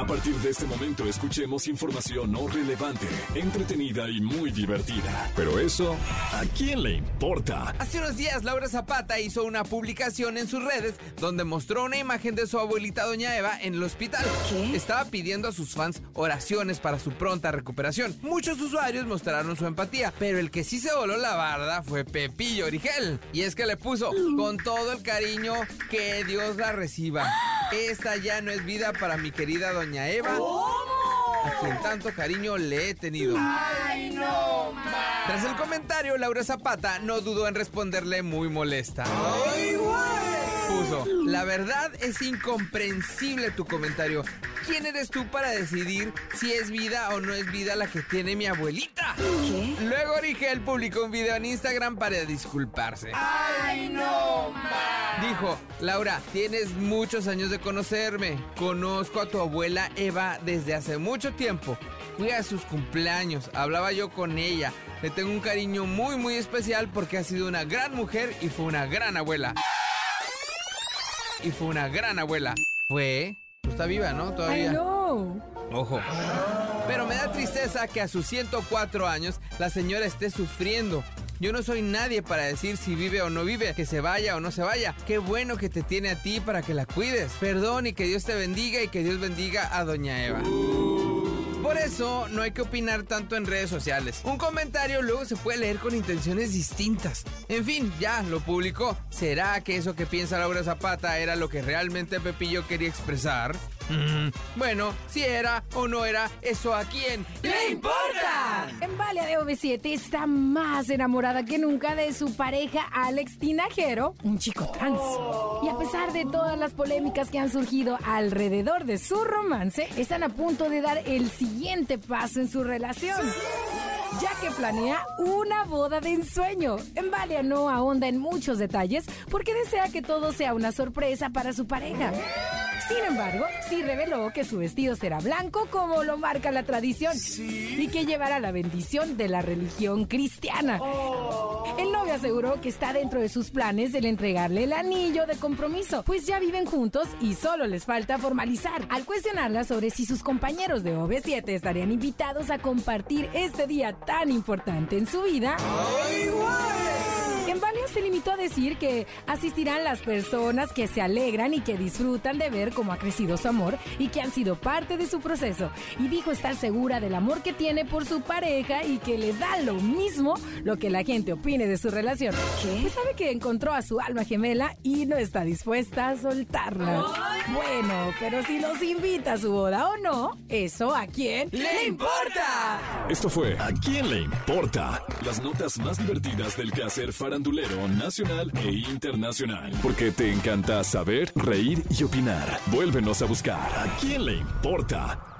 A partir de este momento escuchemos información no relevante, entretenida y muy divertida. Pero eso, ¿a quién le importa? Hace unos días Laura Zapata hizo una publicación en sus redes donde mostró una imagen de su abuelita Doña Eva en el hospital. ¿Qué? Estaba pidiendo a sus fans oraciones para su pronta recuperación. Muchos usuarios mostraron su empatía, pero el que sí se voló la barda fue Pepillo Origel. Y es que le puso con todo el cariño que Dios la reciba. Esta ya no es vida para mi querida Doña Eva. A quien tanto cariño le he tenido. Tras el comentario, Laura Zapata no dudó en responderle muy molesta. Puso, la verdad es incomprensible tu comentario. ¿Quién eres tú para decidir si es vida o no es vida la que tiene mi abuelita? ¿Qué? Luego Origel publicó un video en Instagram para disculparse. Dijo, Laura, tienes muchos años de conocerme. Conozco a tu abuela Eva desde hace mucho tiempo. Fui a sus cumpleaños, hablaba yo con ella. Le tengo un cariño muy muy especial porque ha sido una gran mujer y fue una gran abuela. Y fue una gran abuela. Fue... Pues está viva, ¿no? Ay, Todavía. no. Ojo. Pero me da tristeza que a sus 104 años la señora esté sufriendo. Yo no soy nadie para decir si vive o no vive, que se vaya o no se vaya. Qué bueno que te tiene a ti para que la cuides. Perdón y que Dios te bendiga y que Dios bendiga a Doña Eva. Por eso no hay que opinar tanto en redes sociales. Un comentario luego se puede leer con intenciones distintas. En fin, ya lo publicó. ¿Será que eso que piensa Laura Zapata era lo que realmente Pepillo quería expresar? Mm, bueno, si era o no era, eso a quién le importa. En Valia de OV7 está más enamorada que nunca de su pareja Alex Tinajero, un chico trans. Y a pesar de todas las polémicas que han surgido alrededor de su romance, están a punto de dar el siguiente paso en su relación. Ya que planea una boda de ensueño. En Valia no ahonda en muchos detalles porque desea que todo sea una sorpresa para su pareja. Sin embargo, sí reveló que su vestido será blanco como lo marca la tradición y que llevará la bendición de la religión cristiana. El novio aseguró que está dentro de sus planes el entregarle el anillo de compromiso, pues ya viven juntos y solo les falta formalizar. Al cuestionarla sobre si sus compañeros de OV7 estarían invitados a compartir este día tan importante en su vida, en Se limitó a decir que asistirán las personas que se alegran y que disfrutan de ver cómo ha crecido su amor y que han sido parte de su proceso. Y dijo estar segura del amor que tiene por su pareja y que le da lo mismo lo que la gente opine de su relación. Pues sabe que encontró a su alma gemela y no está dispuesta a soltarla. Bueno, pero si los invita a su boda o no, eso a quién ¡Le importa! Esto fue ¿A quién le importa? Las notas más divertidas del quehacer farandulero nacional e internacional. Porque te encanta saber, reír y opinar. Vuélvenos a buscar ¿A quién le importa?